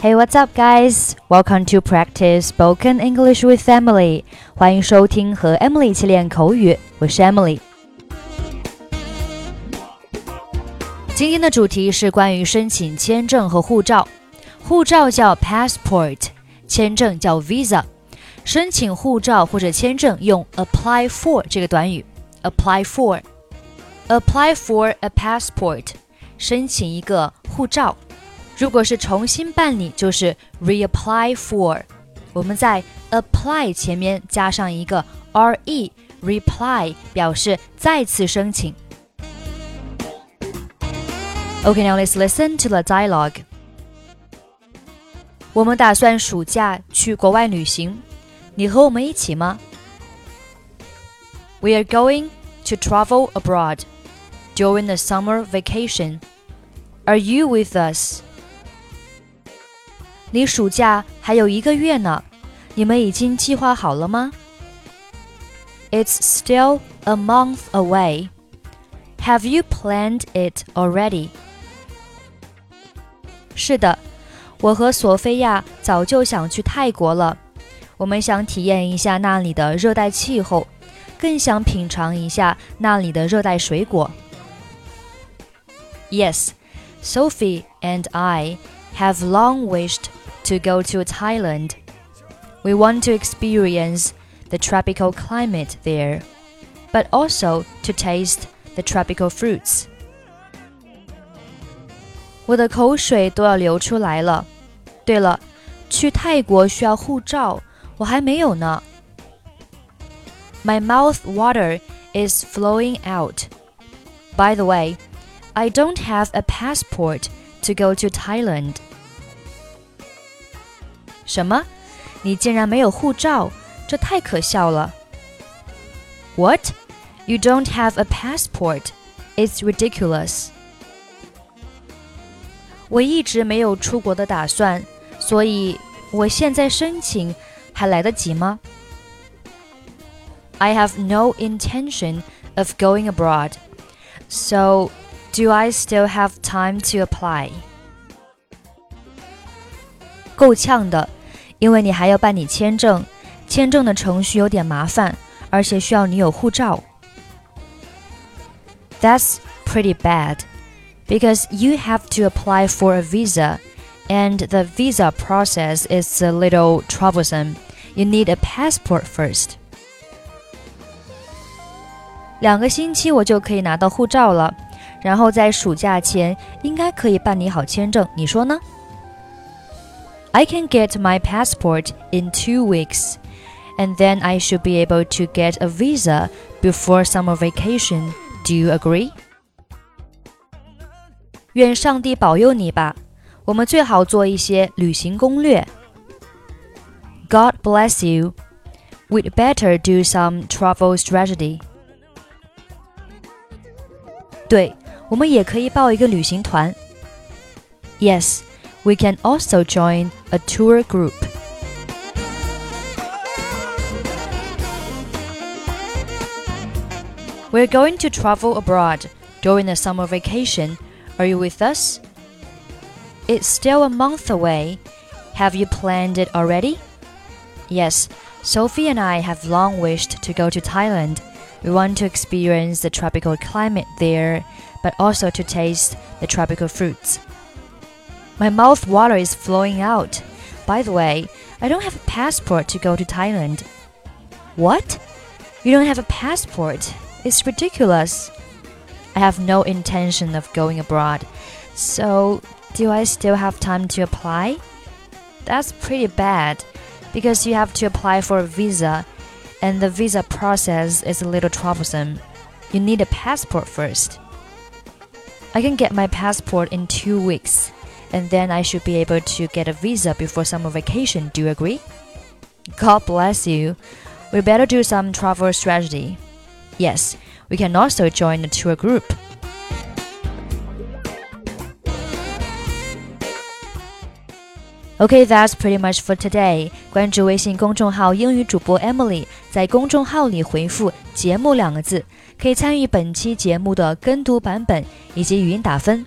Hey, what's up, guys? Welcome to practice spoken English with Emily. 欢迎收听和 Emily 一起练口语，我是 Emily。今天的主题是关于申请签证和护照。护照叫 passport，签证叫 visa。申请护照或者签证用 apply for 这个短语，apply for，apply for a passport，申请一个护照。 如果是重新办理，就是 reapply for。我们在 apply 前面加上一个 re，reply 表示再次申请。Okay, now let's listen to the dialogue. 我们打算暑假去国外旅行，你和我们一起吗？We are going to travel abroad during the summer vacation. Are you with us? 离暑假还有一个月呢，你们已经计划好了吗？It's still a month away. Have you planned it already? 是的，我和索菲亚早就想去泰国了。我们想体验一下那里的热带气候，更想品尝一下那里的热带水果。Yes, Sophie and I have long wished to go to Thailand. We want to experience the tropical climate there, but also to taste the tropical fruits. 我的口水都要流出来了。对了，去泰国需要护照，我还没有呢。My mouth water is flowing out. By the way, I don't have a passport to go to Thailand. 什么？你竟然没有护照？这太可笑了。What? You don't have a passport? It's ridiculous. 我一直没有出国的打算，所以我现在申请还来得及吗？I have no intention of going abroad, so do I still have time to apply? 够呛的。 因为你还要办理签证，签证的程序有点麻烦，而且需要你有护照。That's pretty bad, because you have to apply for a visa, and the visa process is a little troublesome. You need a passport first. 两个星期我就可以拿到护照了，然后在暑假前应该可以办理好签证，你说呢 ？I can get my passport in two weeks, and then I should be able to get a visa before summer vacation. Do you agree? 愿上帝保佑你吧。我们最好做一些旅行攻略。God bless you. We'd better do some travel strategy. 对，我们也可以报一个旅行团。Yes we can also join a tour group. We're going to travel abroad during the summer vacation. Are you with us? It's still a month away. Have you planned it already? Yes, Sophie and I have long wished to go to Thailand. We want to experience the tropical climate there, but also to taste the tropical fruits. My mouth water is flowing out. By the way, I don't have a passport to go to Thailand. What? You don't have a passport? It's ridiculous. I have no intention of going abroad. So, do I still have time to apply? That's pretty bad because you have to apply for a visa and the visa process is a little troublesome. You need a passport first. I can get my passport in two weeks and then I should be able to get a visa before summer vacation. Do you agree? God bless you. We better do some travel strategy. Yes, we can also join a tour group. Okay, that's pretty much for today. 关注微信公众号“英语主播 Emily”，在公众号里回复“节目”两个字，可以参与本期节目的跟读版本以及语音打分。